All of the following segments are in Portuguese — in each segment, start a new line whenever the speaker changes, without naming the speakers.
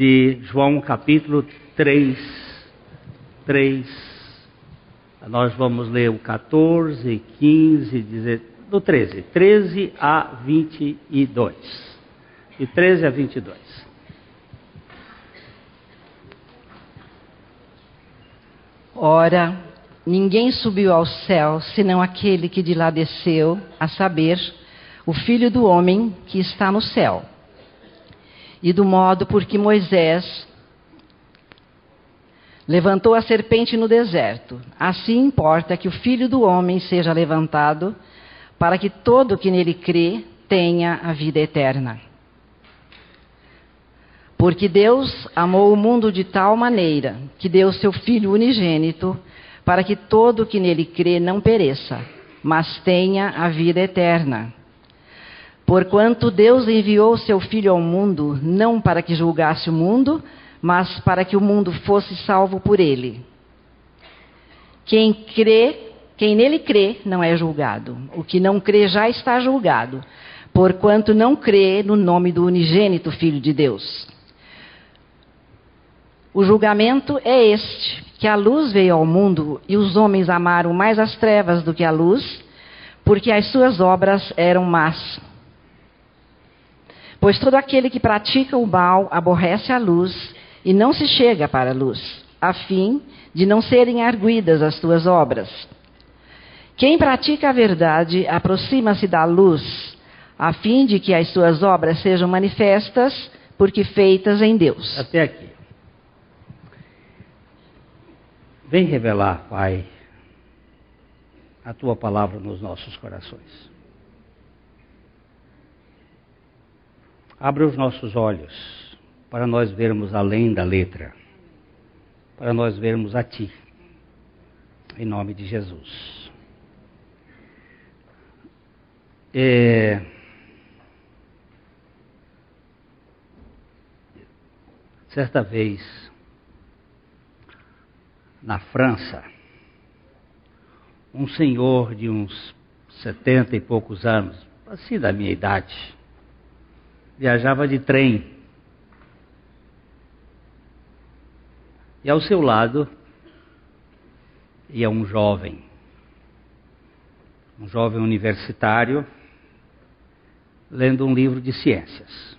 de João capítulo 3. 3. Nós vamos ler o 14, 15, 16, do 13. 13 a 22. De 13 a 22.
Ora, ninguém subiu ao céu senão aquele que de lá desceu, a saber, o Filho do Homem que está no céu. E do modo por que Moisés levantou a serpente no deserto, assim importa que o Filho do Homem seja levantado, para que todo que nele crê tenha a vida eterna. Porque Deus amou o mundo de tal maneira que deu seu Filho unigênito, para que todo que nele crê não pereça, mas tenha a vida eterna. Porquanto Deus enviou seu Filho ao mundo, não para que julgasse o mundo, mas para que o mundo fosse salvo por ele. Quem crê, quem nele crê, não é julgado. O que não crê já está julgado, porquanto não crê no nome do unigênito Filho de Deus. O julgamento é este: que a luz veio ao mundo e os homens amaram mais as trevas do que a luz, porque as suas obras eram más. Pois todo aquele que pratica o mal aborrece a luz e não se chega para a luz, a fim de não serem arguidas as suas obras. Quem pratica a verdade aproxima-se da luz, a fim de que as suas obras sejam manifestas, porque feitas em Deus.
Até aqui. Vem revelar, Pai, a tua palavra nos nossos corações. Abre os nossos olhos para nós vermos além da letra, para nós vermos a Ti, em nome de Jesus. É... Certa vez, na França, um senhor de uns setenta e poucos anos, assim da minha idade, viajava de trem. E ao seu lado ia um jovem, um jovem universitário, lendo um livro de ciências.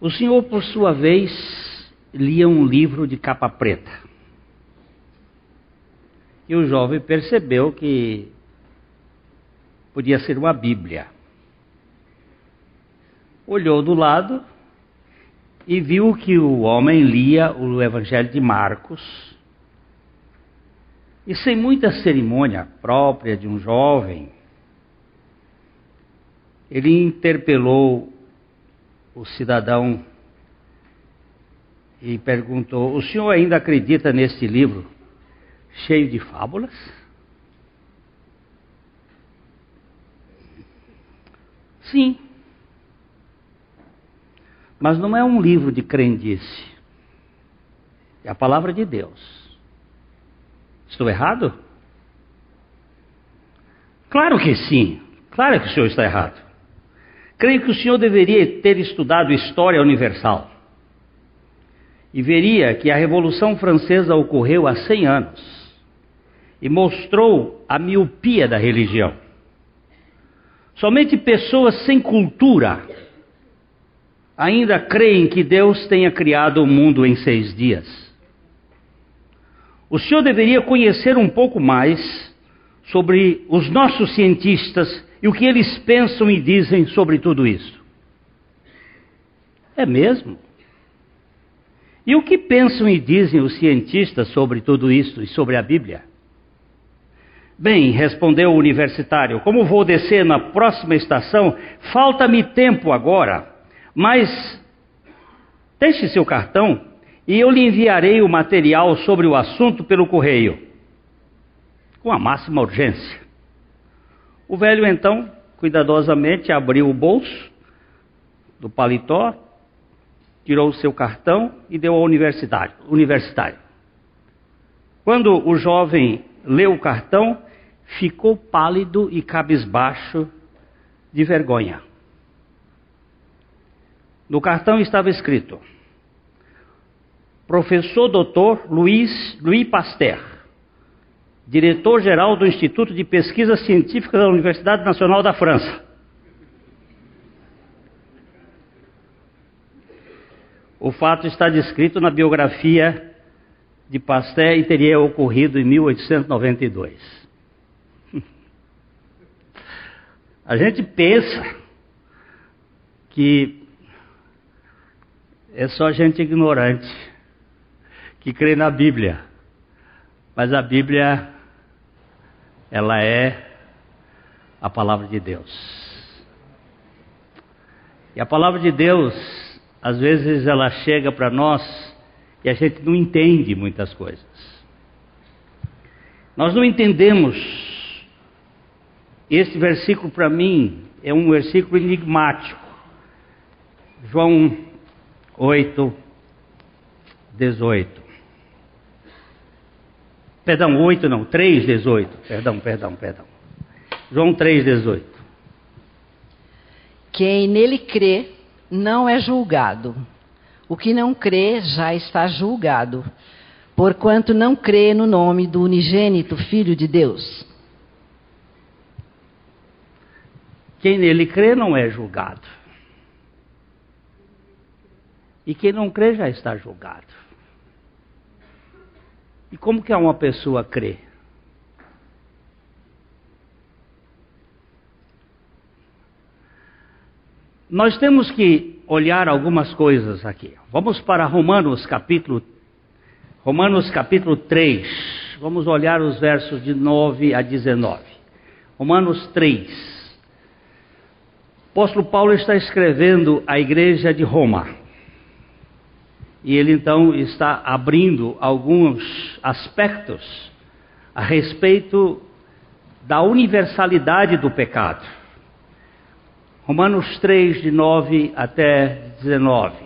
O senhor, por sua vez, lia um livro de capa preta. E o jovem percebeu que podia ser uma Bíblia olhou do lado e viu que o homem lia o Evangelho de Marcos. E sem muita cerimônia própria de um jovem, ele interpelou o cidadão e perguntou: O senhor ainda acredita neste livro cheio de fábulas? Sim, mas não é um livro de crendice. É a palavra de Deus. Estou errado? Claro que sim. Claro que o senhor está errado. Creio que o senhor deveria ter estudado história universal. E veria que a Revolução Francesa ocorreu há 100 anos e mostrou a miopia da religião. Somente pessoas sem cultura ainda creem que Deus tenha criado o mundo em seis dias. O senhor deveria conhecer um pouco mais sobre os nossos cientistas e o que eles pensam e dizem sobre tudo isso. É mesmo? E o que pensam e dizem os cientistas sobre tudo isso e sobre a Bíblia? Bem, respondeu o universitário, como vou descer na próxima estação, falta-me tempo agora. Mas deixe seu cartão e eu lhe enviarei o material sobre o assunto pelo correio, com a máxima urgência. O velho então, cuidadosamente, abriu o bolso do paletó, tirou o seu cartão e deu ao universitário. universitário. Quando o jovem leu o cartão, ficou pálido e cabisbaixo de vergonha. No cartão estava escrito: Professor Dr. Luiz, Louis Pasteur, diretor-geral do Instituto de Pesquisa Científica da Universidade Nacional da França. O fato está descrito na biografia de Pasteur e teria ocorrido em 1892. A gente pensa que é só gente ignorante que crê na Bíblia. Mas a Bíblia, ela é a palavra de Deus. E a palavra de Deus, às vezes ela chega para nós e a gente não entende muitas coisas. Nós não entendemos. Esse versículo para mim é um versículo enigmático. João 8, 18. Perdão, 8 não, 3, 18. Perdão, perdão, perdão. João 3, 18.
Quem nele crê não é julgado. O que não crê já está julgado, porquanto não crê no nome do unigênito Filho de Deus.
Quem nele crê não é julgado. E quem não crê já está julgado. E como que uma pessoa crê? Nós temos que olhar algumas coisas aqui. Vamos para Romanos capítulo Romanos capítulo 3. Vamos olhar os versos de 9 a 19. Romanos 3. O apóstolo Paulo está escrevendo à igreja de Roma. E ele então está abrindo alguns aspectos a respeito da universalidade do pecado. Romanos 3, de 9 até 19.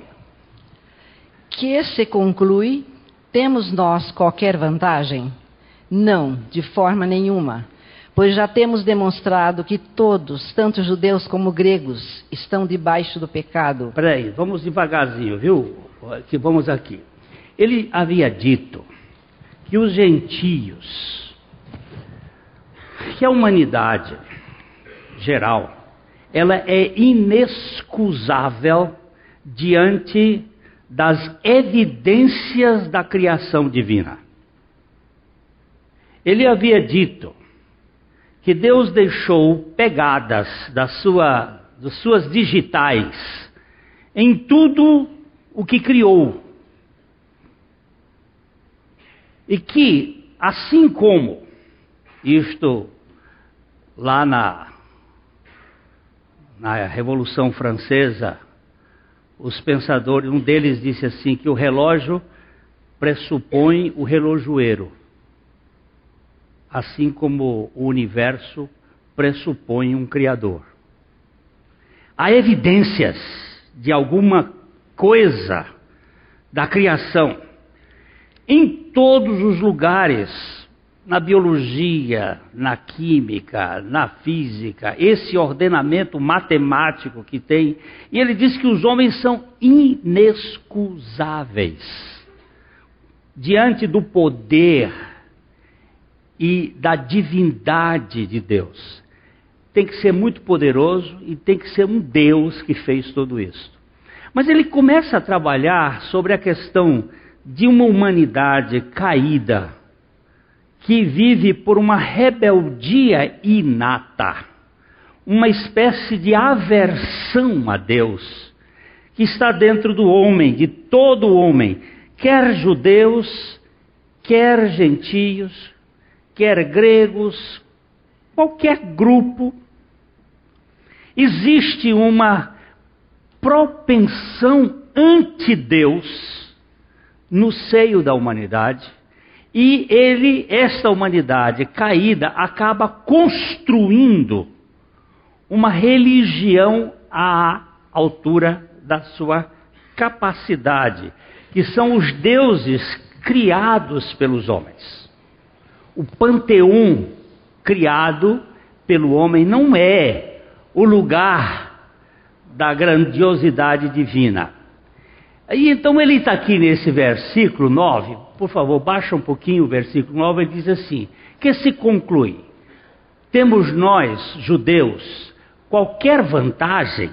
Que se conclui: temos nós qualquer vantagem? Não, de forma nenhuma. Pois já temos demonstrado que todos, tanto judeus como gregos, estão debaixo do pecado.
Peraí, vamos devagarzinho, viu? que vamos aqui. Ele havia dito que os gentios, que a humanidade geral, ela é inexcusável diante das evidências da criação divina. Ele havia dito que Deus deixou pegadas da sua, das suas digitais em tudo o que criou. E que, assim como isto lá na, na Revolução Francesa, os pensadores, um deles disse assim que o relógio pressupõe o relojoeiro, assim como o universo pressupõe um criador. Há evidências de alguma coisa da criação. Em todos os lugares, na biologia, na química, na física, esse ordenamento matemático que tem, e ele diz que os homens são inexcusáveis diante do poder e da divindade de Deus. Tem que ser muito poderoso e tem que ser um Deus que fez tudo isso. Mas ele começa a trabalhar sobre a questão de uma humanidade caída, que vive por uma rebeldia inata, uma espécie de aversão a Deus, que está dentro do homem, de todo homem, quer judeus, quer gentios, quer gregos, qualquer grupo. Existe uma propensão anti-Deus no seio da humanidade. E ele, esta humanidade caída, acaba construindo uma religião à altura da sua capacidade, que são os deuses criados pelos homens. O panteão criado pelo homem não é o lugar da grandiosidade divina. E então ele está aqui nesse versículo 9, por favor, baixa um pouquinho o versículo 9, ele diz assim: que se conclui, temos nós, judeus, qualquer vantagem?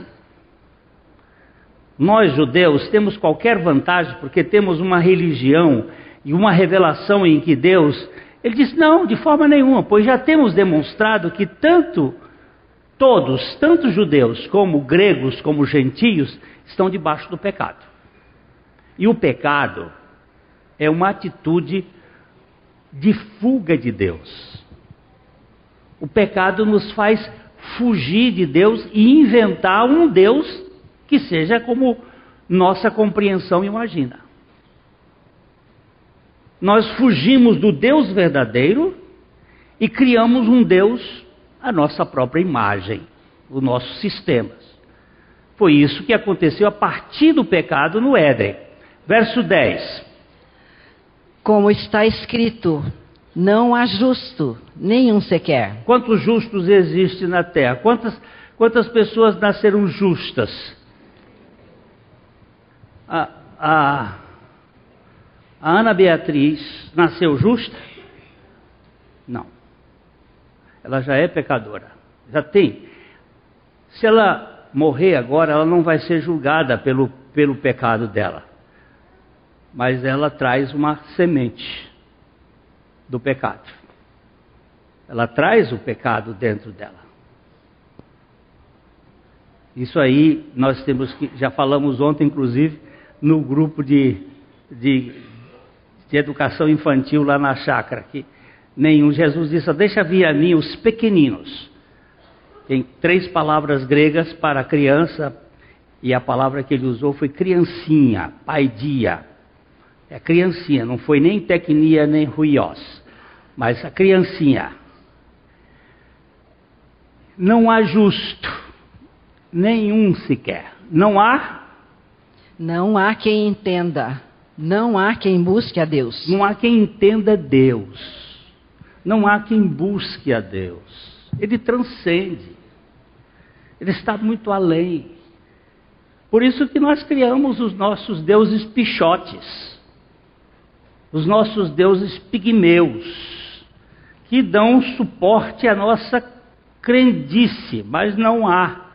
Nós, judeus, temos qualquer vantagem porque temos uma religião e uma revelação em que Deus. Ele diz: não, de forma nenhuma, pois já temos demonstrado que tanto todos, tanto judeus como gregos, como gentios, estão debaixo do pecado. E o pecado é uma atitude de fuga de Deus. O pecado nos faz fugir de Deus e inventar um Deus que seja como nossa compreensão imagina. Nós fugimos do Deus verdadeiro e criamos um Deus à nossa própria imagem, os nossos sistemas. Foi isso que aconteceu a partir do pecado no Éden. Verso 10.
Como está escrito, não há justo, nenhum sequer.
Quantos justos existem na terra? Quantas, quantas pessoas nasceram justas? A, a, a Ana Beatriz nasceu justa? Não. Ela já é pecadora. Já tem. Se ela morrer agora, ela não vai ser julgada pelo, pelo pecado dela mas ela traz uma semente do pecado. Ela traz o pecado dentro dela. Isso aí nós temos que, já falamos ontem, inclusive, no grupo de, de, de educação infantil lá na chácara, que nenhum, Jesus disse, deixa vir a mim os pequeninos. Tem três palavras gregas para criança, e a palavra que ele usou foi criancinha, paidia. É criancinha, não foi nem tecnia nem ruiós, mas a criancinha. Não há justo, nenhum sequer. Não há.
Não há quem entenda. Não há quem busque a Deus.
Não há quem entenda Deus. Não há quem busque a Deus. Ele transcende. Ele está muito além. Por isso que nós criamos os nossos deuses pichotes os nossos deuses pigmeus, que dão suporte à nossa crendice, mas não há,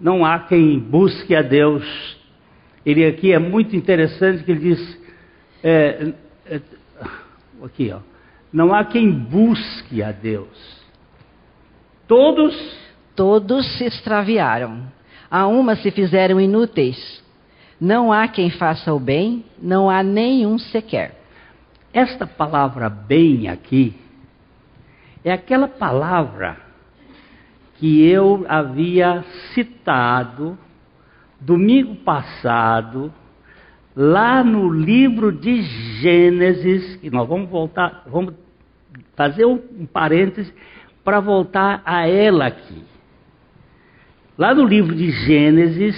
não há quem busque a Deus. Ele aqui é muito interessante que ele diz, é, é, aqui ó, não há quem busque a Deus. Todos,
todos se extraviaram. A uma se fizeram inúteis. Não há quem faça o bem, não há nenhum sequer.
Esta palavra bem aqui é aquela palavra que eu havia citado domingo passado, lá no livro de Gênesis, que nós vamos voltar, vamos fazer um parêntese para voltar a ela aqui. Lá no livro de Gênesis,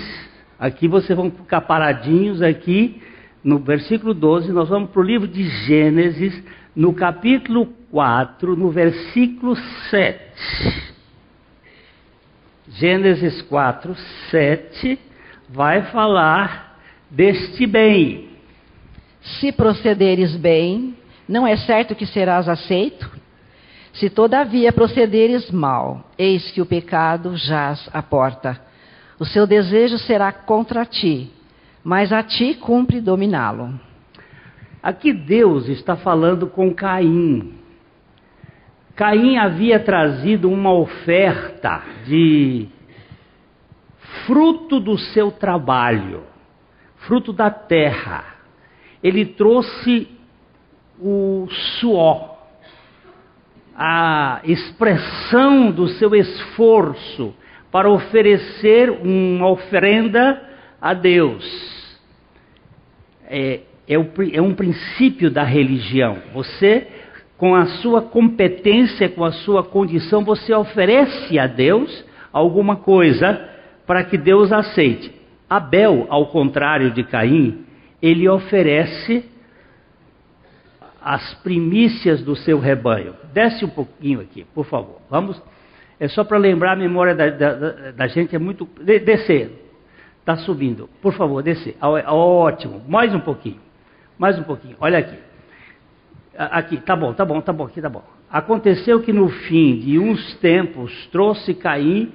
aqui vocês vão ficar paradinhos aqui, no versículo 12, nós vamos para o livro de Gênesis, no capítulo 4, no versículo 7. Gênesis 4, 7 vai falar deste bem.
Se procederes bem, não é certo que serás aceito? Se todavia procederes mal, eis que o pecado jaz à porta. O seu desejo será contra ti, mas a ti cumpre dominá-lo.
Aqui Deus está falando com Caim. Caim havia trazido uma oferta de fruto do seu trabalho, fruto da terra. Ele trouxe o suor, a expressão do seu esforço para oferecer uma oferenda a Deus é, é, é um princípio da religião. Você, com a sua competência, com a sua condição, você oferece a Deus alguma coisa para que Deus aceite. Abel, ao contrário de Caim, ele oferece as primícias do seu rebanho. Desce um pouquinho aqui, por favor. Vamos. É só para lembrar a memória da, da, da, gente, é muito. Descer. Está subindo. Por favor, descer. Ótimo. Mais um pouquinho. Mais um pouquinho. Olha aqui. Aqui, tá bom, tá bom, tá bom, aqui tá bom. Aconteceu que no fim de uns tempos trouxe Caim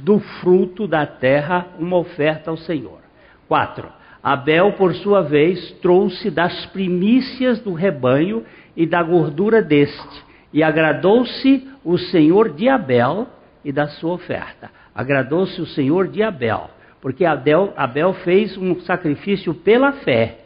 do fruto da terra uma oferta ao Senhor. 4. Abel, por sua vez, trouxe das primícias do rebanho e da gordura deste, e agradou-se o Senhor de Abel e da sua oferta. Agradou-se o Senhor de Abel, porque Abel, Abel fez um sacrifício pela fé.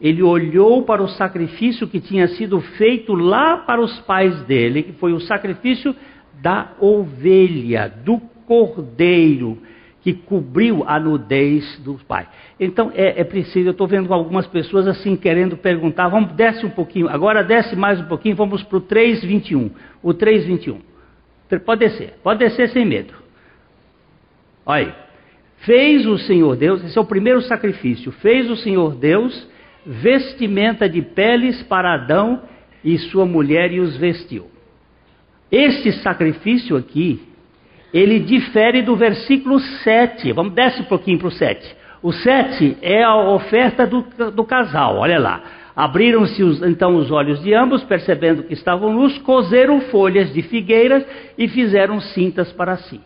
Ele olhou para o sacrifício que tinha sido feito lá para os pais dele, que foi o sacrifício da ovelha, do cordeiro, que cobriu a nudez do pai. Então é, é preciso, eu estou vendo algumas pessoas assim querendo perguntar, vamos, desce um pouquinho, agora desce mais um pouquinho, vamos para o 3,21. O 3,21. Pode descer, pode descer sem medo. Olha aí. Fez o Senhor Deus, esse é o primeiro sacrifício, fez o Senhor Deus vestimenta de peles para Adão e sua mulher e os vestiu. Este sacrifício aqui, ele difere do versículo 7. Vamos desce um pouquinho para o 7. O 7 é a oferta do, do casal, olha lá. Abriram-se então os olhos de ambos, percebendo que estavam nus, cozeram folhas de figueiras e fizeram cintas para si,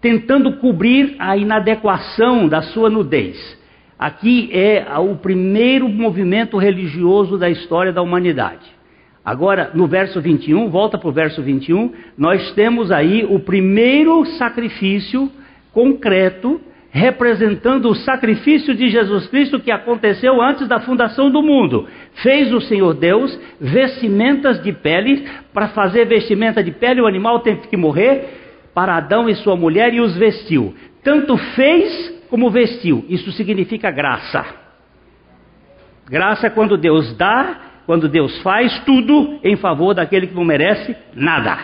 tentando cobrir a inadequação da sua nudez. Aqui é o primeiro movimento religioso da história da humanidade. Agora, no verso 21, volta para o verso 21, nós temos aí o primeiro sacrifício concreto representando o sacrifício de Jesus Cristo que aconteceu antes da fundação do mundo. Fez o Senhor Deus vestimentas de pele, para fazer vestimenta de pele, o animal tem que morrer, para Adão e sua mulher, e os vestiu. Tanto fez como vestiu. Isso significa graça. Graça é quando Deus dá quando Deus faz tudo em favor daquele que não merece nada.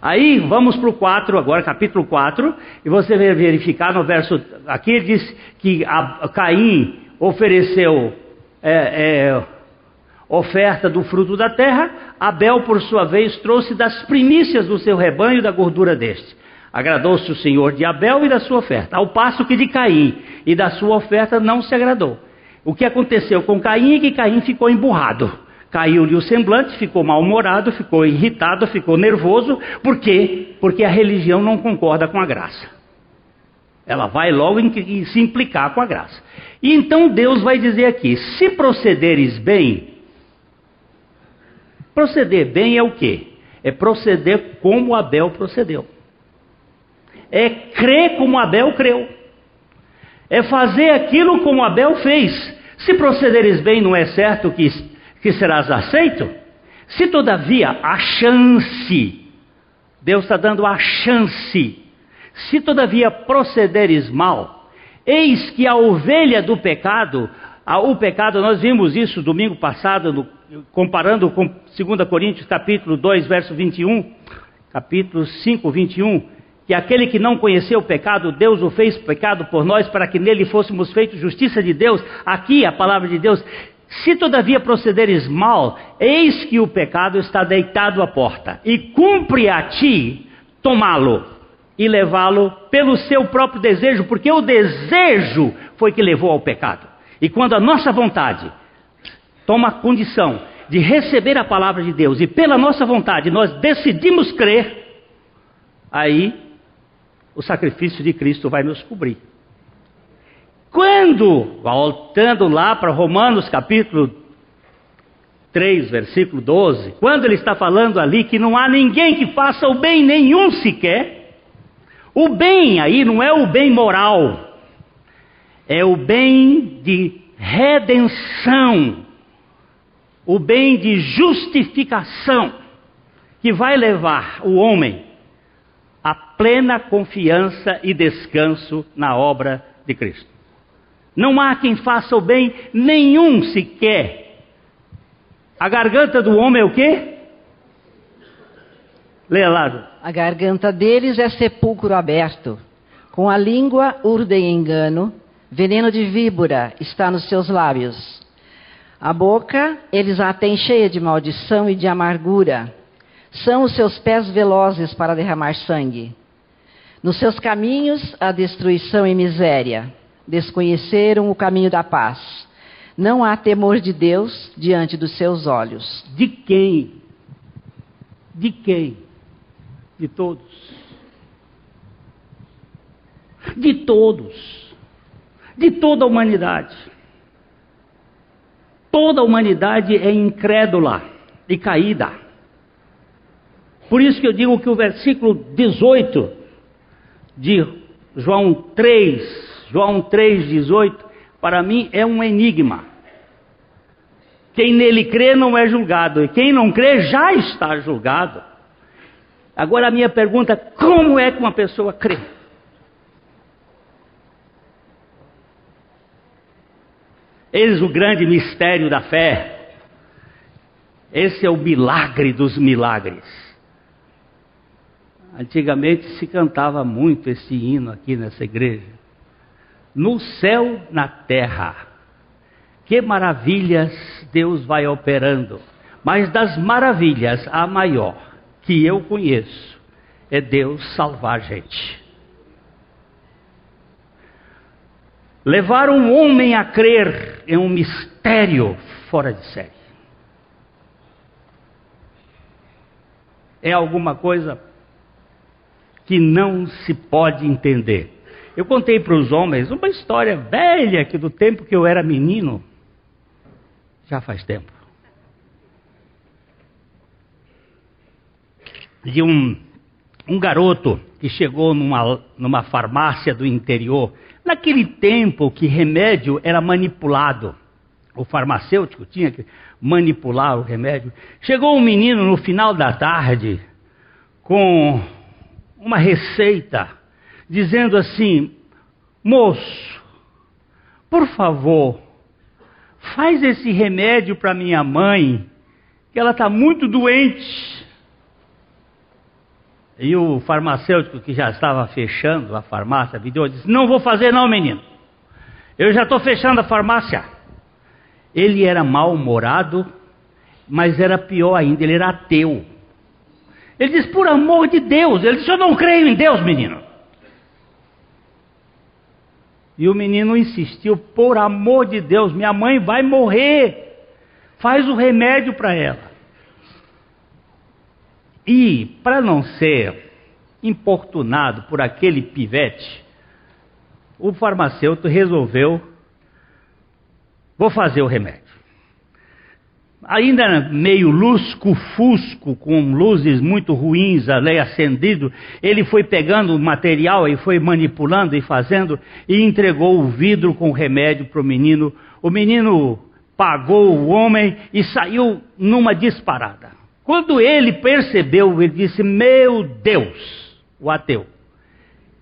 Aí vamos para o 4, agora capítulo 4, e você vai verificar no verso. Aqui diz que Caim ofereceu é, é, oferta do fruto da terra, Abel, por sua vez, trouxe das primícias do seu rebanho da gordura deste. Agradou-se o Senhor de Abel e da sua oferta, ao passo que de Caim e da sua oferta não se agradou. O que aconteceu com Caim é que Caim ficou emburrado. Caiu-lhe o semblante, ficou mal-humorado, ficou irritado, ficou nervoso. Por quê? Porque a religião não concorda com a graça. Ela vai logo em, se implicar com a graça. E então Deus vai dizer aqui: se procederes bem, proceder bem é o quê? É proceder como Abel procedeu. É crer como Abel creu é fazer aquilo como Abel fez. Se procederes bem, não é certo que, que serás aceito? Se todavia a chance, Deus está dando a chance, se todavia procederes mal, eis que a ovelha do pecado, a, o pecado, nós vimos isso domingo passado, no, comparando com 2 Coríntios capítulo 2, verso 21, capítulo 5, 21, que aquele que não conheceu o pecado, Deus o fez pecado por nós, para que nele fôssemos feitos justiça de Deus. Aqui a palavra de Deus. Se todavia procederes mal, eis que o pecado está deitado à porta, e cumpre a ti tomá-lo e levá-lo pelo seu próprio desejo, porque o desejo foi que levou ao pecado. E quando a nossa vontade toma condição de receber a palavra de Deus, e pela nossa vontade nós decidimos crer, aí o sacrifício de Cristo vai nos cobrir. Quando, voltando lá para Romanos capítulo 3, versículo 12, quando ele está falando ali que não há ninguém que faça o bem nenhum sequer, o bem aí não é o bem moral, é o bem de redenção, o bem de justificação, que vai levar o homem a plena confiança e descanso na obra de Cristo. Não há quem faça o bem nenhum sequer. A garganta do homem é o quê? Leia lá.
A garganta deles é sepulcro aberto. Com a língua urdem engano, veneno de víbora está nos seus lábios. A boca eles a têm cheia de maldição e de amargura. São os seus pés velozes para derramar sangue. Nos seus caminhos, a destruição e miséria. Desconheceram o caminho da paz. Não há temor de Deus diante dos seus olhos.
De quem? De quem? De todos. De todos. De toda a humanidade. Toda a humanidade é incrédula e caída. Por isso que eu digo que o versículo 18 de João 3, João 3, 18, para mim é um enigma. Quem nele crê não é julgado, e quem não crê já está julgado. Agora a minha pergunta: como é que uma pessoa crê? Eis o grande mistério da fé. Esse é o milagre dos milagres. Antigamente se cantava muito esse hino aqui nessa igreja. No céu, na terra. Que maravilhas Deus vai operando. Mas das maravilhas, a maior que eu conheço é Deus salvar gente. Levar um homem a crer é um mistério fora de série. É alguma coisa que não se pode entender. Eu contei para os homens uma história velha que do tempo que eu era menino, já faz tempo, de um, um garoto que chegou numa, numa farmácia do interior. Naquele tempo que remédio era manipulado, o farmacêutico tinha que manipular o remédio. Chegou um menino no final da tarde com uma receita, dizendo assim: Moço, por favor, faz esse remédio para minha mãe, que ela está muito doente. E o farmacêutico que já estava fechando a farmácia virou e disse: Não vou fazer, não, menino. Eu já estou fechando a farmácia. Ele era mal-humorado, mas era pior ainda, ele era ateu. Ele disse: Por amor de Deus. Ele disse: Eu não creio em Deus, menino. E o menino insistiu: Por amor de Deus, minha mãe vai morrer. Faz o remédio para ela. E, para não ser importunado por aquele pivete, o farmacêutico resolveu: vou fazer o remédio. Ainda meio lusco-fusco, com luzes muito ruins ali acendido, ele foi pegando o material e foi manipulando e fazendo e entregou o vidro com remédio para o menino. O menino pagou o homem e saiu numa disparada. Quando ele percebeu, ele disse: Meu Deus, o ateu,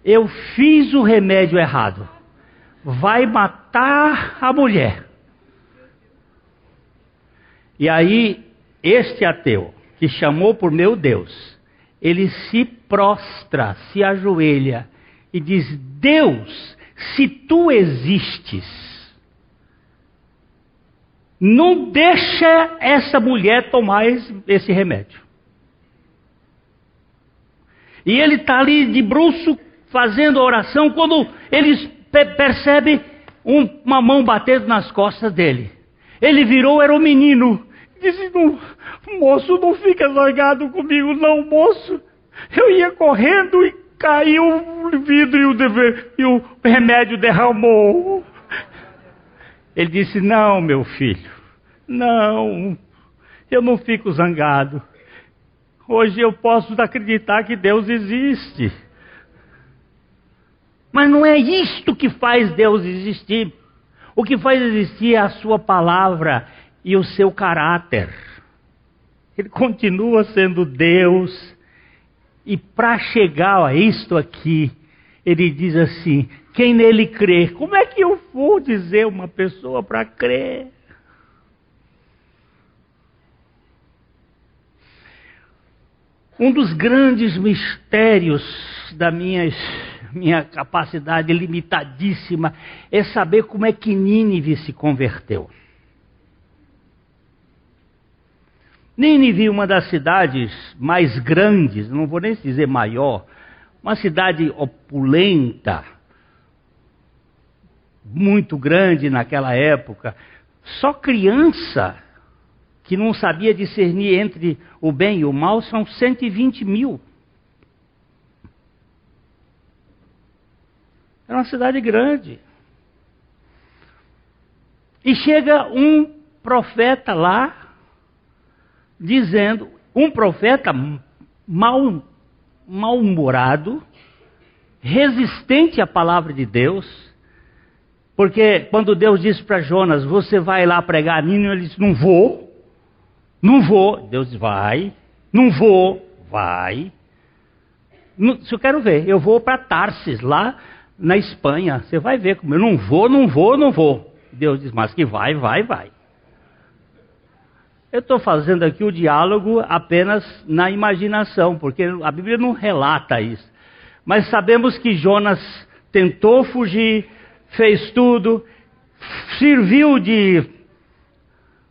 eu fiz o remédio errado. Vai matar a mulher. E aí, este ateu, que chamou por meu Deus, ele se prostra, se ajoelha e diz: Deus, se tu existes, não deixa essa mulher tomar esse remédio. E ele está ali de bruxo fazendo oração quando ele percebe um, uma mão batendo nas costas dele. Ele virou, era um menino. Disse: não, Moço, não fica zangado comigo, não, moço. Eu ia correndo e caiu o vidro e o, dever, e o remédio derramou. Ele disse: Não, meu filho, não, eu não fico zangado. Hoje eu posso acreditar que Deus existe. Mas não é isto que faz Deus existir. O que faz existir é a Sua palavra e o seu caráter. Ele continua sendo Deus. E para chegar a isto aqui, ele diz assim: quem nele crê? Como é que eu vou dizer uma pessoa para crer? Um dos grandes mistérios da minha, minha capacidade limitadíssima é saber como é que Nínive se converteu. Nínive, uma das cidades mais grandes, não vou nem dizer maior, uma cidade opulenta, muito grande naquela época. Só criança que não sabia discernir entre o bem e o mal são 120 mil. Era uma cidade grande. E chega um profeta lá, dizendo, um profeta mal, mal-humorado, resistente à palavra de Deus, porque quando Deus disse para Jonas, você vai lá pregar a Nínive, ele disse, não vou, não vou. Deus disse, vai, não vou, vai. Se eu quero ver, eu vou para Tarsis, lá na Espanha. Você vai ver como eu não vou, não vou, não vou. Deus diz, mas que vai, vai, vai. Eu estou fazendo aqui o diálogo apenas na imaginação, porque a Bíblia não relata isso. Mas sabemos que Jonas tentou fugir, fez tudo, serviu de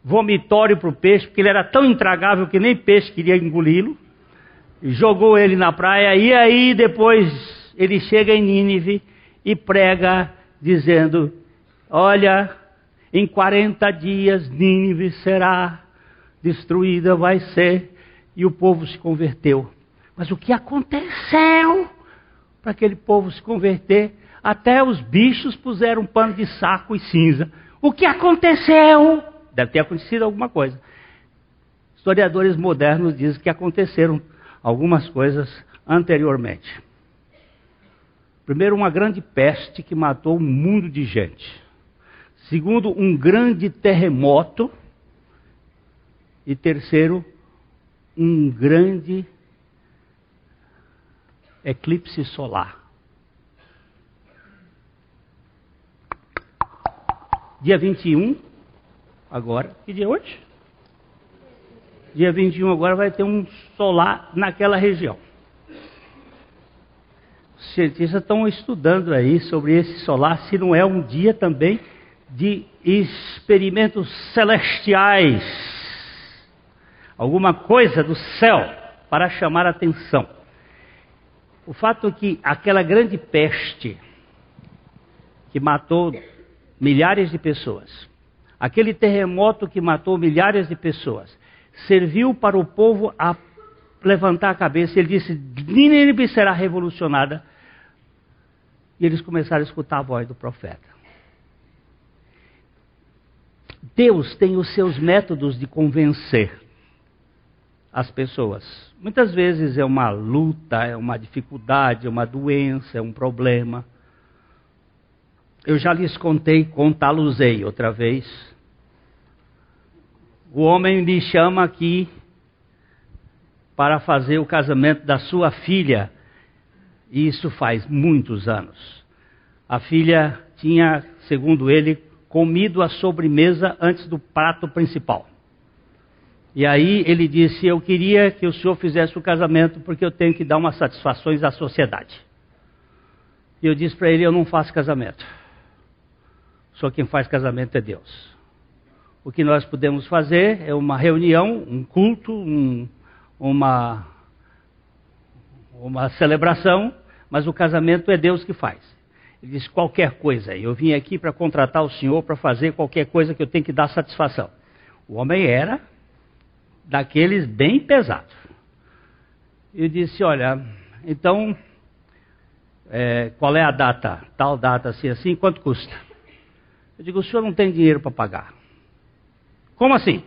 vomitório para o peixe, porque ele era tão intragável que nem peixe queria engoli-lo. Jogou ele na praia, e aí depois ele chega em Nínive e prega dizendo: Olha, em 40 dias Nínive será destruída, vai ser. E o povo se converteu. Mas o que aconteceu para aquele povo se converter? Até os bichos puseram pano de saco e cinza. O que aconteceu? Deve ter acontecido alguma coisa. Historiadores modernos dizem que aconteceram algumas coisas anteriormente. Primeiro, uma grande peste que matou um mundo de gente. Segundo, um grande terremoto. E terceiro, um grande eclipse solar. Dia 21, agora, que dia é hoje? Dia 21 agora vai ter um solar naquela região cientistas estão estudando aí sobre esse solar, se não é um dia também de experimentos celestiais, alguma coisa do céu para chamar a atenção. O fato é que aquela grande peste que matou milhares de pessoas, aquele terremoto que matou milhares de pessoas, serviu para o povo a levantar a cabeça. Ele disse: Nínive será revolucionada e eles começaram a escutar a voz do profeta. Deus tem os seus métodos de convencer as pessoas. Muitas vezes é uma luta, é uma dificuldade, é uma doença, é um problema. Eu já lhes contei, contá-los-ei outra vez. O homem me chama aqui para fazer o casamento da sua filha e isso faz muitos anos. A filha tinha, segundo ele, comido a sobremesa antes do prato principal. E aí ele disse: Eu queria que o senhor fizesse o casamento porque eu tenho que dar umas satisfações à sociedade. E eu disse para ele: Eu não faço casamento. Só quem faz casamento é Deus. O que nós podemos fazer é uma reunião, um culto, um, uma uma celebração, mas o casamento é Deus que faz. Ele diz qualquer coisa. Eu vim aqui para contratar o senhor para fazer qualquer coisa que eu tenho que dar satisfação. O homem era daqueles bem pesados. Eu disse, olha, então, é, qual é a data? Tal data, assim, assim, quanto custa? Eu digo, o senhor não tem dinheiro para pagar. Como assim?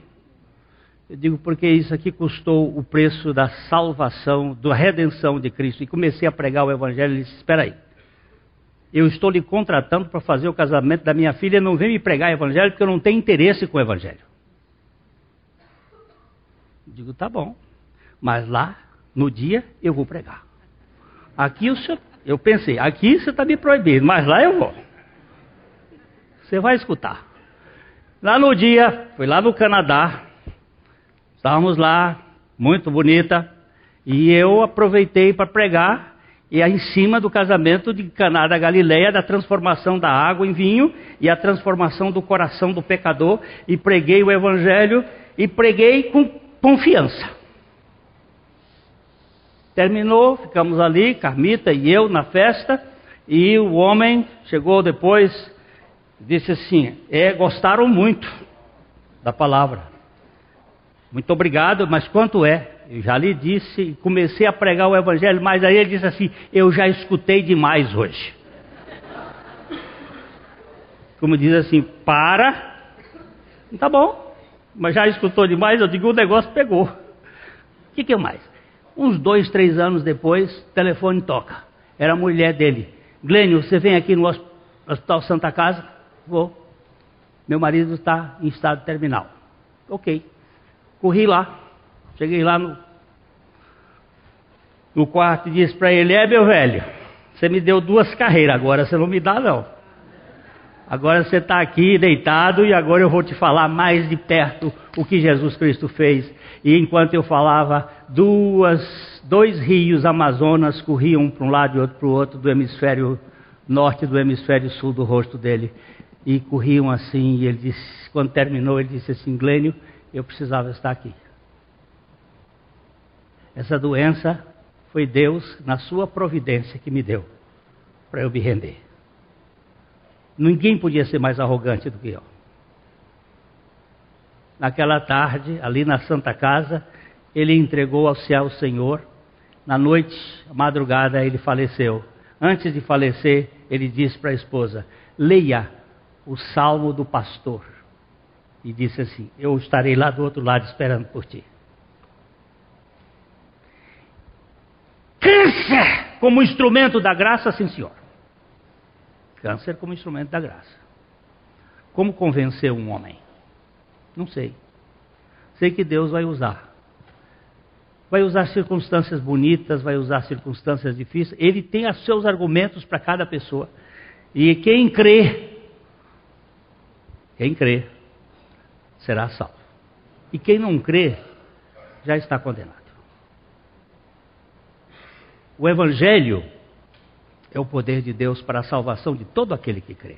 Eu digo porque isso aqui custou o preço da salvação, da redenção de Cristo. E comecei a pregar o Evangelho e disse: Espera aí, eu estou lhe contratando para fazer o casamento da minha filha, não vem me pregar o Evangelho porque eu não tenho interesse com o Evangelho. Digo: Tá bom, mas lá, no dia, eu vou pregar. Aqui o senhor, eu pensei: aqui você está me proibindo, mas lá eu vou. Você vai escutar. Lá no dia, foi lá no Canadá, Estávamos lá, muito bonita, e eu aproveitei para pregar, e aí em cima do casamento de Caná da Galileia, da transformação da água em vinho e a transformação do coração do pecador, e preguei o evangelho e preguei com confiança. Terminou, ficamos ali, Carmita e eu na festa, e o homem chegou depois, disse assim: é, gostaram muito da palavra. Muito obrigado, mas quanto é? Eu já lhe disse, comecei a pregar o evangelho, mas aí ele disse assim: eu já escutei demais hoje. Como diz assim, para. Tá bom, mas já escutou demais, eu digo, o negócio pegou. O que, que mais? Uns dois, três anos depois, telefone toca. Era a mulher dele. Glênio, você vem aqui no Hospital Santa Casa? Vou. Meu marido está em estado terminal. Ok. Corri lá. Cheguei lá no, no quarto e disse para ele: É, meu velho, você me deu duas carreiras, agora você não me dá, não. Agora você está aqui deitado e agora eu vou te falar mais de perto o que Jesus Cristo fez. E enquanto eu falava, duas, dois rios Amazonas corriam para um lado e outro para o outro do hemisfério norte e do hemisfério sul do rosto dele. E corriam assim, e ele disse, quando terminou, ele disse assim, Glênio, eu precisava estar aqui. Essa doença foi Deus, na sua providência, que me deu para eu me render. Ninguém podia ser mais arrogante do que eu. Naquela tarde, ali na Santa Casa, ele entregou ao céu o Senhor. Na noite, madrugada, ele faleceu. Antes de falecer, ele disse para a esposa: Leia o salmo do pastor. E disse assim: Eu estarei lá do outro lado esperando por ti. Câncer como instrumento da graça, sim, senhor. Câncer como instrumento da graça. Como convencer um homem? Não sei. Sei que Deus vai usar. Vai usar circunstâncias bonitas, vai usar circunstâncias difíceis. Ele tem os seus argumentos para cada pessoa. E quem crê, quem crê, será salvo. E quem não crê, já está condenado. O Evangelho é o poder de Deus para a salvação de todo aquele que crê.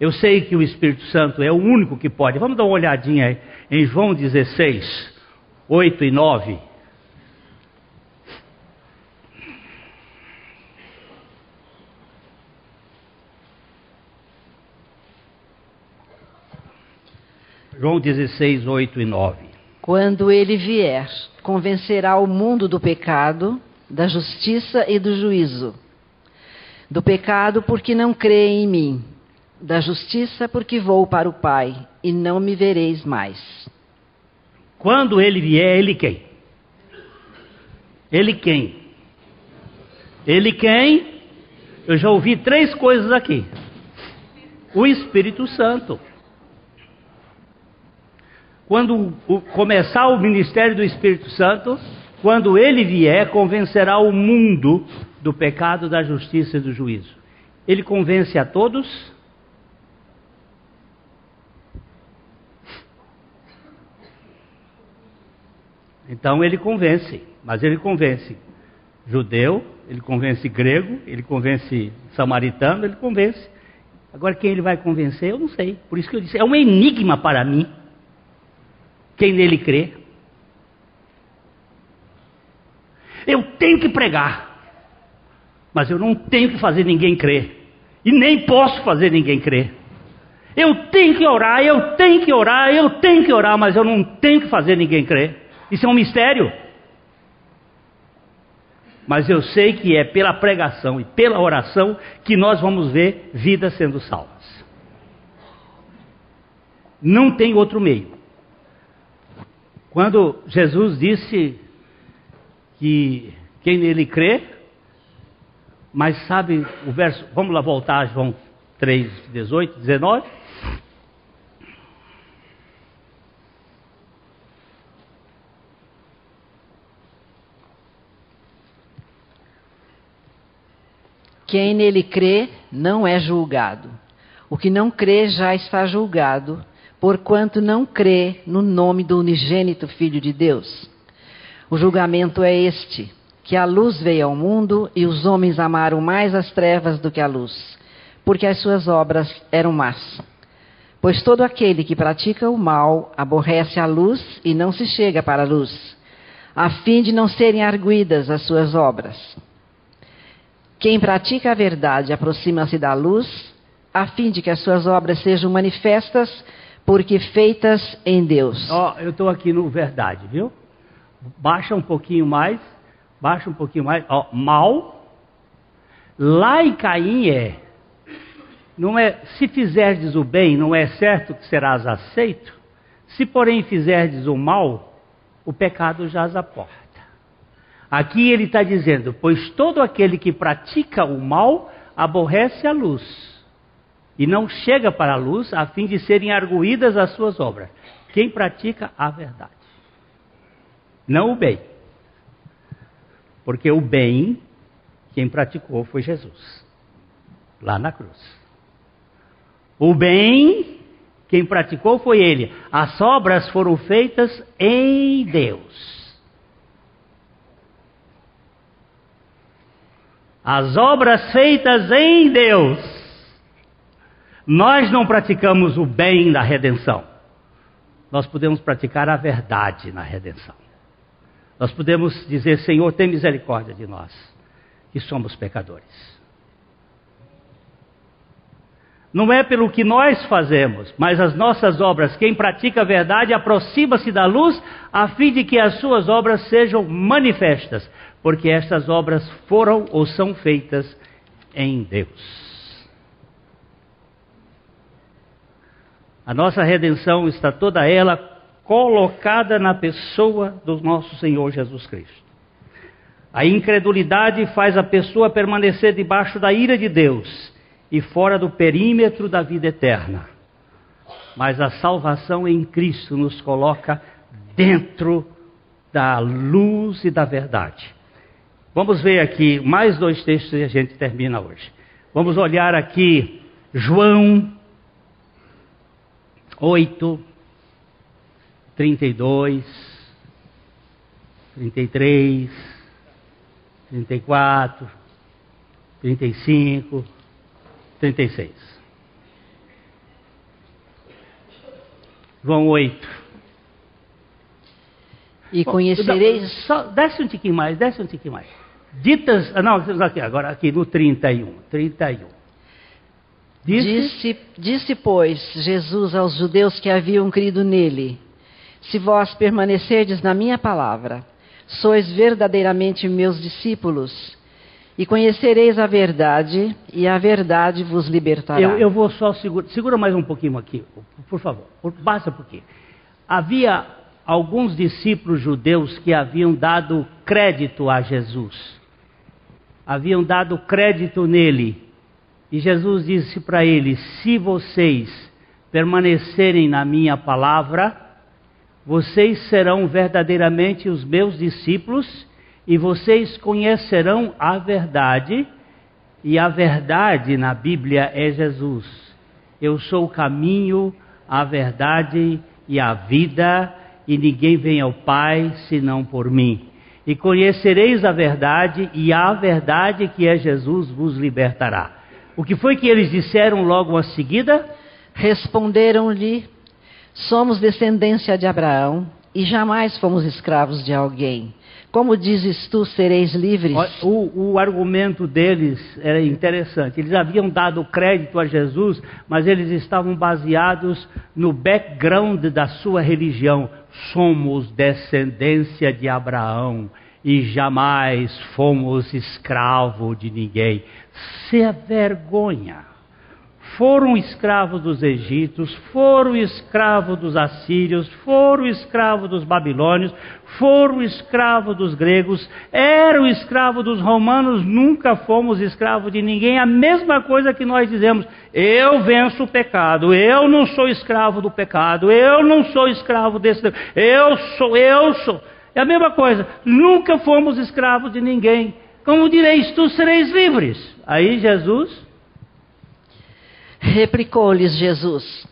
Eu sei que o Espírito Santo é o único que pode. Vamos dar uma olhadinha em João 16, 8 e 9. João 16, 8 e 9.
Quando ele vier, convencerá o mundo do pecado, da justiça e do juízo. Do pecado, porque não crê em mim. Da justiça, porque vou para o Pai e não me vereis mais.
Quando ele vier, ele quem? Ele quem? Ele quem? Eu já ouvi três coisas aqui. O Espírito Santo. Quando começar o ministério do Espírito Santo, quando ele vier, convencerá o mundo do pecado, da justiça e do juízo. Ele convence a todos. Então ele convence, mas ele convence judeu, ele convence grego, ele convence samaritano, ele convence. Agora quem ele vai convencer, eu não sei. Por isso que eu disse, é um enigma para mim. Quem nele crê. Eu tenho que pregar. Mas eu não tenho que fazer ninguém crer. E nem posso fazer ninguém crer. Eu tenho que orar, eu tenho que orar, eu tenho que orar, mas eu não tenho que fazer ninguém crer. Isso é um mistério. Mas eu sei que é pela pregação e pela oração que nós vamos ver vidas sendo salvas. Não tem outro meio. Quando Jesus disse que quem nele crê mas sabe o verso, vamos lá voltar a João 3, 18, 19.
Quem nele crê não é julgado. O que não crê já está julgado, porquanto não crê no nome do unigênito Filho de Deus. O julgamento é este que a luz veio ao mundo e os homens amaram mais as trevas do que a luz, porque as suas obras eram más. Pois todo aquele que pratica o mal aborrece a luz e não se chega para a luz, a fim de não serem arguídas as suas obras. Quem pratica a verdade aproxima-se da luz, a fim de que as suas obras sejam manifestas, porque feitas em Deus.
Ó, eu estou aqui no verdade, viu? Baixa um pouquinho mais, baixa um pouquinho mais. Ó, mal. Lá em Caim é. Não é, se fizerdes o bem, não é certo que serás aceito? Se porém fizerdes o mal, o pecado jaz à porta. Aqui ele está dizendo: pois todo aquele que pratica o mal aborrece a luz e não chega para a luz a fim de serem arguídas as suas obras. Quem pratica a verdade, não o bem. Porque o bem, quem praticou foi Jesus, lá na cruz. O bem, quem praticou foi ele. As obras foram feitas em Deus. As obras feitas em Deus. Nós não praticamos o bem na redenção. Nós podemos praticar a verdade na redenção. Nós podemos dizer, Senhor, tem misericórdia de nós, que somos pecadores. Não é pelo que nós fazemos, mas as nossas obras. Quem pratica a verdade aproxima-se da luz, a fim de que as suas obras sejam manifestas porque estas obras foram ou são feitas em Deus. A nossa redenção está toda ela colocada na pessoa do nosso Senhor Jesus Cristo. A incredulidade faz a pessoa permanecer debaixo da ira de Deus e fora do perímetro da vida eterna. Mas a salvação em Cristo nos coloca dentro da luz e da verdade. Vamos ver aqui mais dois textos e a gente termina hoje. Vamos olhar aqui João 8, 32, 33, 34, 35, 36. João 8.
E conhecereis.
Só, desce um tiquinho mais, desce um tiquinho mais. Ditas. Ah, não, aqui, agora aqui no 31. 31.
Disse, disse, disse, pois, Jesus aos judeus que haviam crido nele: Se vós permanecerdes na minha palavra, sois verdadeiramente meus discípulos, e conhecereis a verdade, e a verdade vos libertará.
Eu, eu vou só segurar, segura mais um pouquinho aqui, por favor, basta pouquinho. Havia alguns discípulos judeus que haviam dado crédito a Jesus haviam dado crédito nele. E Jesus disse para eles: Se vocês permanecerem na minha palavra, vocês serão verdadeiramente os meus discípulos e vocês conhecerão a verdade. E a verdade na Bíblia é Jesus. Eu sou o caminho, a verdade e a vida, e ninguém vem ao Pai senão por mim e conhecereis a verdade, e a verdade que é Jesus vos libertará. O que foi que eles disseram logo a seguida?
Responderam-lhe: Somos descendência de Abraão e jamais fomos escravos de alguém. Como dizes tu, sereis livres?
O, o, argumento deles era interessante. Eles haviam dado crédito a Jesus, mas eles estavam baseados no background da sua religião. Somos descendência de Abraão e jamais fomos escravo de ninguém. Se a vergonha foram escravos dos egípcios, foram escravos dos assírios, foram escravos dos babilônios, foram escravos dos gregos, eram escravos dos romanos, nunca fomos escravos de ninguém. A mesma coisa que nós dizemos: eu venço o pecado, eu não sou escravo do pecado, eu não sou escravo desse, eu sou, eu sou. É a mesma coisa, nunca fomos escravos de ninguém. Como direis, tu sereis livres. Aí Jesus
Replicou-lhes Jesus: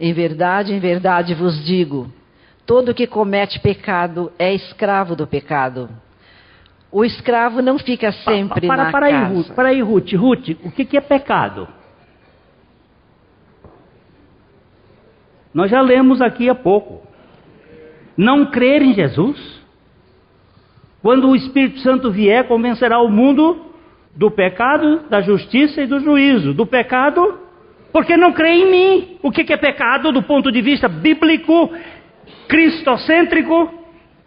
Em verdade, em verdade vos digo: todo que comete pecado é escravo do pecado. O escravo não fica sempre
para,
na
para
casa.
Aí, Ruth, para aí, Ruth. Ruth, o que, que é pecado? Nós já lemos aqui há pouco. Não crer em Jesus. Quando o Espírito Santo vier, convencerá o mundo do pecado, da justiça e do juízo. Do pecado, porque não crê em mim. O que é pecado do ponto de vista bíblico, cristocêntrico?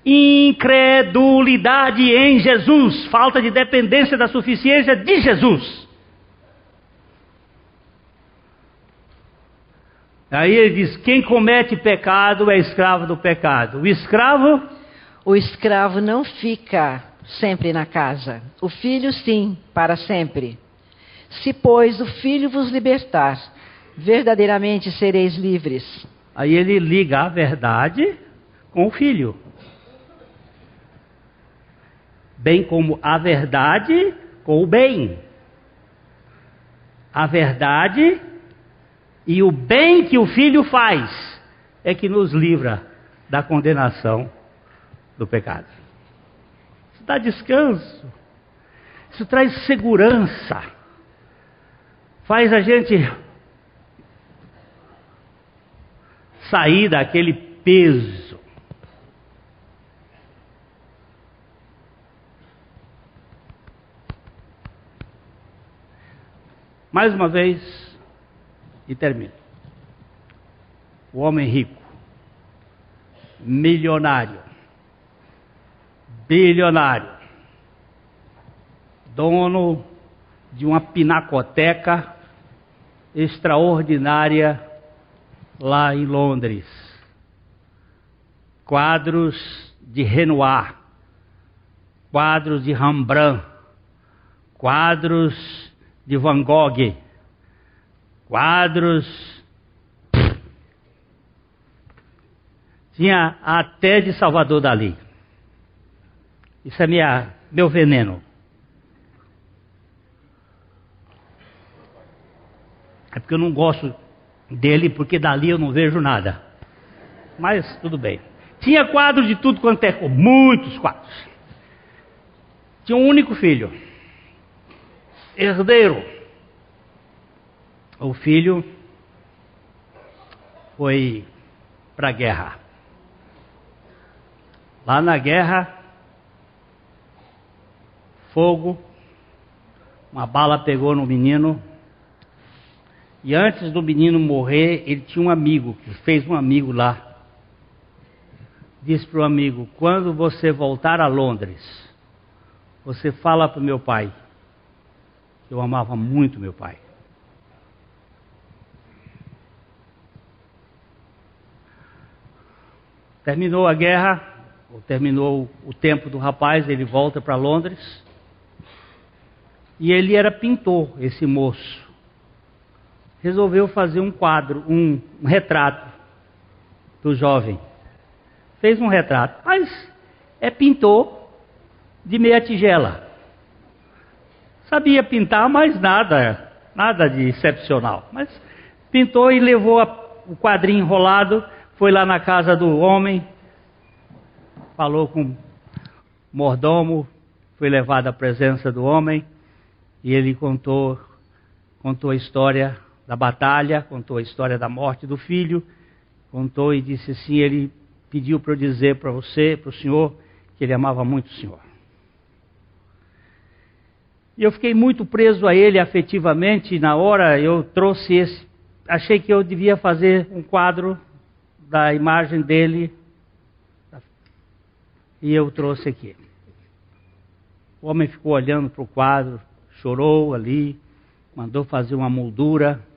Incredulidade em Jesus, falta de dependência da suficiência de Jesus. Aí ele diz: quem comete pecado é escravo do pecado. O escravo.
O escravo não fica sempre na casa. O filho, sim, para sempre. Se, pois, o filho vos libertar, verdadeiramente sereis livres.
Aí ele liga a verdade com o filho. Bem como a verdade com o bem. A verdade e o bem que o Filho faz é que nos livra da condenação do pecado. Isso dá descanso, isso traz segurança, faz a gente sair daquele peso. Mais uma vez, e termino. O homem rico, milionário, bilionário, dono de uma pinacoteca extraordinária lá em Londres. Quadros de Renoir, quadros de Rembrandt, quadros de Van Gogh quadros. Tinha até de Salvador Dali. Isso é minha, meu veneno. É porque eu não gosto dele, porque dali eu não vejo nada. Mas tudo bem. Tinha quadros de tudo quanto é, muitos quadros. Tinha um único filho, herdeiro o filho foi para a guerra. Lá na guerra, fogo, uma bala pegou no menino. E antes do menino morrer, ele tinha um amigo, que fez um amigo lá. Disse para o amigo: Quando você voltar a Londres, você fala para o meu pai. Eu amava muito meu pai. Terminou a guerra, ou terminou o tempo do rapaz, ele volta para Londres. E ele era pintor, esse moço. Resolveu fazer um quadro, um, um retrato do jovem. Fez um retrato, mas é pintor de meia tigela. Sabia pintar, mas nada, nada de excepcional. Mas pintou e levou a, o quadrinho enrolado foi lá na casa do homem, falou com o mordomo, foi levado à presença do homem e ele contou, contou a história da batalha, contou a história da morte do filho, contou e disse assim: ele pediu para eu dizer para você, para o senhor, que ele amava muito o senhor. E eu fiquei muito preso a ele afetivamente. Na hora eu trouxe esse, achei que eu devia fazer um quadro da imagem dele e eu trouxe aqui. O homem ficou olhando para o quadro, chorou ali, mandou fazer uma moldura,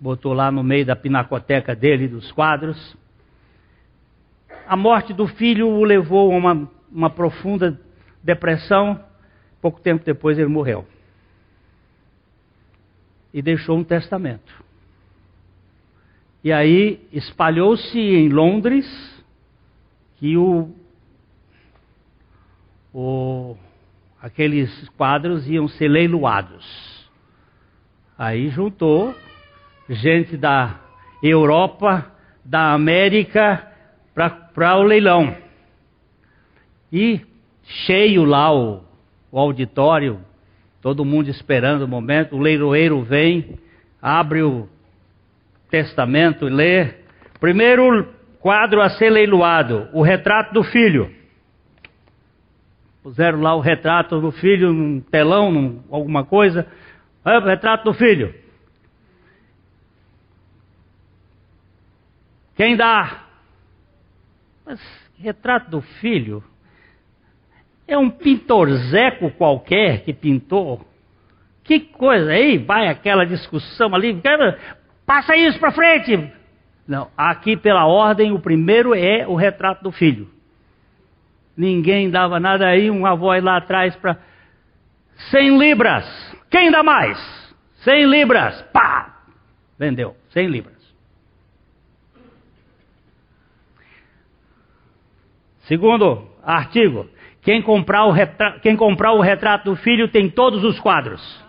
botou lá no meio da pinacoteca dele, dos quadros. A morte do filho o levou a uma, uma profunda depressão. Pouco tempo depois ele morreu. E deixou um testamento. E aí espalhou-se em Londres que o, o, aqueles quadros iam ser leiloados. Aí juntou gente da Europa, da América, para o leilão. E cheio lá o, o auditório, todo mundo esperando o momento, o leiloeiro vem, abre o Testamento e ler. Primeiro quadro a ser leiloado, o retrato do filho. Puseram lá o retrato do filho num telão, num, alguma coisa. Olha o retrato do filho. Quem dá? Mas retrato do filho é um pintorzeco qualquer que pintou. Que coisa, aí vai aquela discussão ali, passa isso para frente. Não, aqui pela ordem, o primeiro é o retrato do filho. Ninguém dava nada aí, uma voz lá atrás para 100 libras. Quem dá mais? 100 libras. Pá! Vendeu, 100 libras. Segundo artigo, quem comprar, o retrato, quem comprar o retrato do filho tem todos os quadros.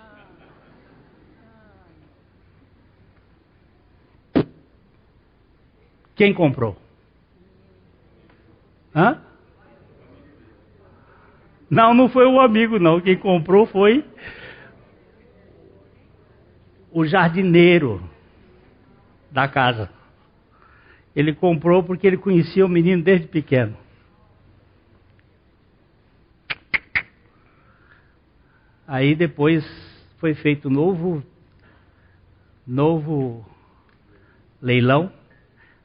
Quem comprou? Hã? Não, não foi o amigo, não. Quem comprou foi o jardineiro da casa. Ele comprou porque ele conhecia o menino desde pequeno. Aí depois foi feito novo novo leilão.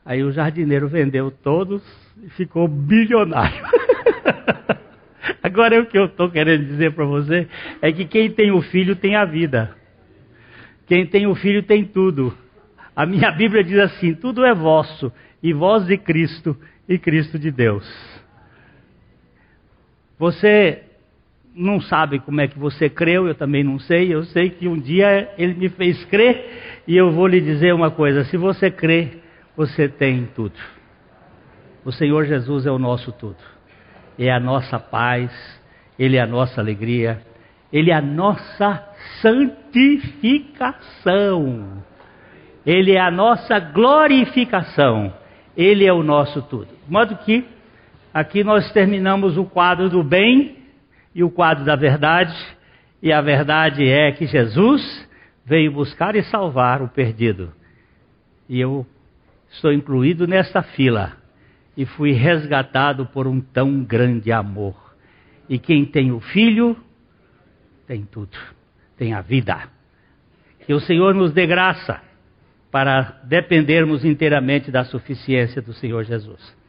Aí o jardineiro vendeu todos e ficou bilionário. Agora o que eu estou querendo dizer para você é que quem tem o filho tem a vida. Quem tem o filho tem tudo. A minha Bíblia diz assim: tudo é vosso, e vós de Cristo, e Cristo de Deus. Você não sabe como é que você creu, eu também não sei. Eu sei que um dia ele me fez crer, e eu vou lhe dizer uma coisa: se você crê, você tem tudo. O Senhor Jesus é o nosso tudo, é a nossa paz, Ele é a nossa alegria, Ele é a nossa santificação, Ele é a nossa glorificação, Ele é o nosso tudo. De modo que aqui nós terminamos o quadro do bem e o quadro da verdade, e a verdade é que Jesus veio buscar e salvar o perdido. E eu estou incluído nesta fila e fui resgatado por um tão grande amor. E quem tem o filho, tem tudo, tem a vida. Que o Senhor nos dê graça para dependermos inteiramente da suficiência do Senhor Jesus.